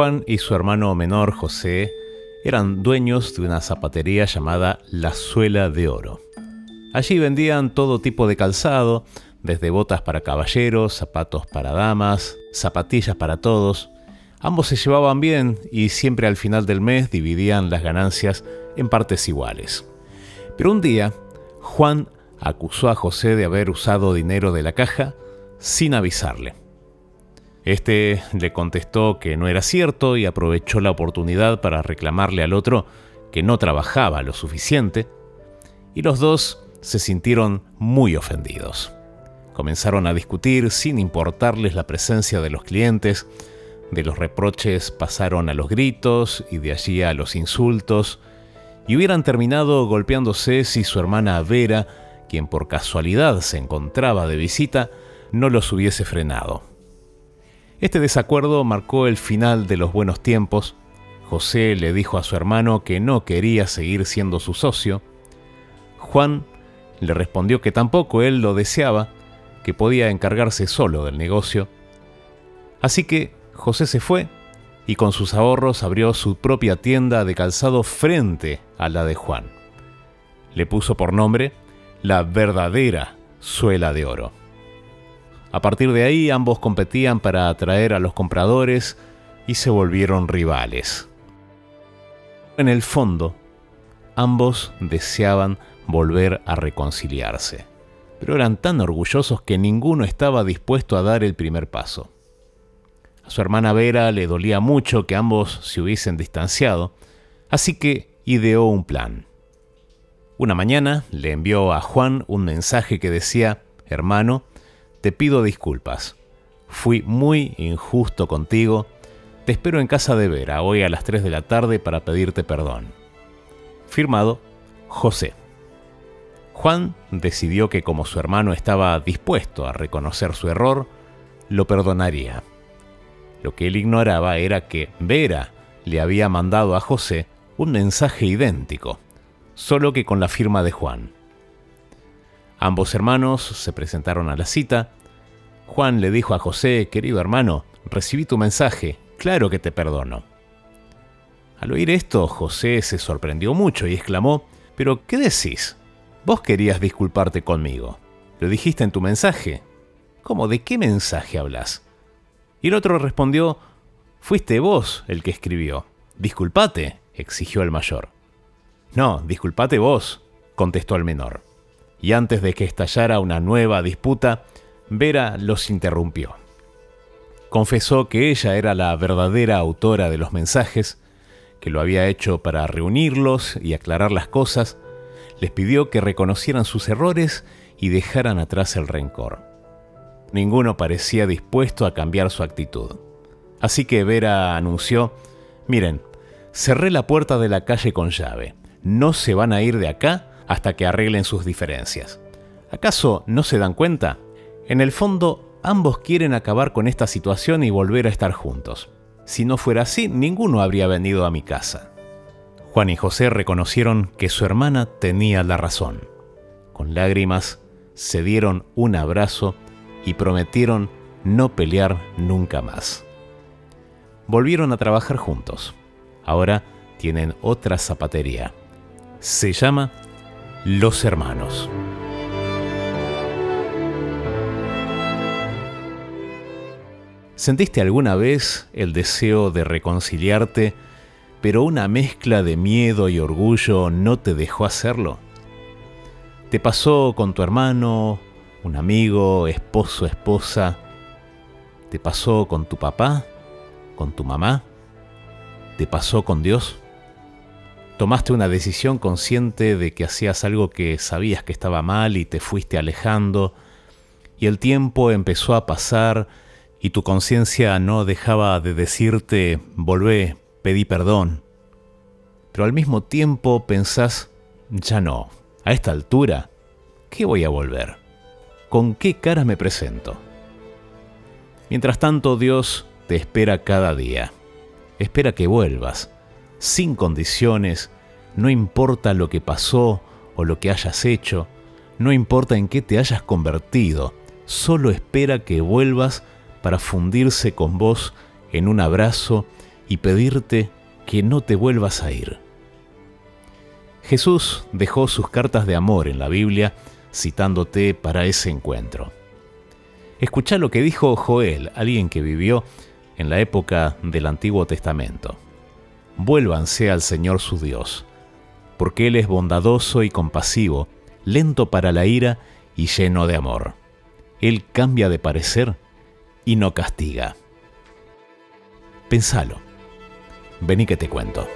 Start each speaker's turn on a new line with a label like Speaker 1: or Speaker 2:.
Speaker 1: Juan y su hermano menor José eran dueños de una zapatería llamada La Suela de Oro. Allí vendían todo tipo de calzado, desde botas para caballeros, zapatos para damas, zapatillas para todos. Ambos se llevaban bien y siempre al final del mes dividían las ganancias en partes iguales. Pero un día, Juan acusó a José de haber usado dinero de la caja sin avisarle. Este le contestó que no era cierto y aprovechó la oportunidad para reclamarle al otro que no trabajaba lo suficiente, y los dos se sintieron muy ofendidos. Comenzaron a discutir sin importarles la presencia de los clientes, de los reproches pasaron a los gritos y de allí a los insultos, y hubieran terminado golpeándose si su hermana Vera, quien por casualidad se encontraba de visita, no los hubiese frenado. Este desacuerdo marcó el final de los buenos tiempos. José le dijo a su hermano que no quería seguir siendo su socio. Juan le respondió que tampoco él lo deseaba, que podía encargarse solo del negocio. Así que José se fue y con sus ahorros abrió su propia tienda de calzado frente a la de Juan. Le puso por nombre la verdadera suela de oro. A partir de ahí ambos competían para atraer a los compradores y se volvieron rivales. En el fondo, ambos deseaban volver a reconciliarse, pero eran tan orgullosos que ninguno estaba dispuesto a dar el primer paso. A su hermana Vera le dolía mucho que ambos se hubiesen distanciado, así que ideó un plan. Una mañana le envió a Juan un mensaje que decía, hermano, te pido disculpas. Fui muy injusto contigo. Te espero en casa de Vera hoy a las 3 de la tarde para pedirte perdón. Firmado José. Juan decidió que como su hermano estaba dispuesto a reconocer su error, lo perdonaría. Lo que él ignoraba era que Vera le había mandado a José un mensaje idéntico, solo que con la firma de Juan. Ambos hermanos se presentaron a la cita. Juan le dijo a José, querido hermano, recibí tu mensaje, claro que te perdono. Al oír esto, José se sorprendió mucho y exclamó, ¿pero qué decís? Vos querías disculparte conmigo. Lo dijiste en tu mensaje. ¿Cómo? ¿De qué mensaje hablas? Y el otro respondió, fuiste vos el que escribió. Disculpate, exigió el mayor. No, disculpate vos, contestó el menor y antes de que estallara una nueva disputa, Vera los interrumpió. Confesó que ella era la verdadera autora de los mensajes, que lo había hecho para reunirlos y aclarar las cosas, les pidió que reconocieran sus errores y dejaran atrás el rencor. Ninguno parecía dispuesto a cambiar su actitud. Así que Vera anunció, miren, cerré la puerta de la calle con llave, no se van a ir de acá hasta que arreglen sus diferencias. ¿Acaso no se dan cuenta? En el fondo, ambos quieren acabar con esta situación y volver a estar juntos. Si no fuera así, ninguno habría venido a mi casa. Juan y José reconocieron que su hermana tenía la razón. Con lágrimas, se dieron un abrazo y prometieron no pelear nunca más. Volvieron a trabajar juntos. Ahora tienen otra zapatería. Se llama los hermanos. ¿Sentiste alguna vez el deseo de reconciliarte, pero una mezcla de miedo y orgullo no te dejó hacerlo? ¿Te pasó con tu hermano, un amigo, esposo, esposa? ¿Te pasó con tu papá, con tu mamá? ¿Te pasó con Dios? Tomaste una decisión consciente de que hacías algo que sabías que estaba mal y te fuiste alejando, y el tiempo empezó a pasar y tu conciencia no dejaba de decirte, volvé, pedí perdón. Pero al mismo tiempo pensás, ya no, a esta altura, ¿qué voy a volver? ¿Con qué cara me presento? Mientras tanto, Dios te espera cada día. Espera que vuelvas sin condiciones, no importa lo que pasó o lo que hayas hecho, no importa en qué te hayas convertido, solo espera que vuelvas para fundirse con vos en un abrazo y pedirte que no te vuelvas a ir. Jesús dejó sus cartas de amor en la Biblia citándote para ese encuentro. Escucha lo que dijo Joel, alguien que vivió en la época del Antiguo Testamento. Vuélvanse al Señor su Dios, porque Él es bondadoso y compasivo, lento para la ira y lleno de amor. Él cambia de parecer y no castiga. Pensalo. Vení que te cuento.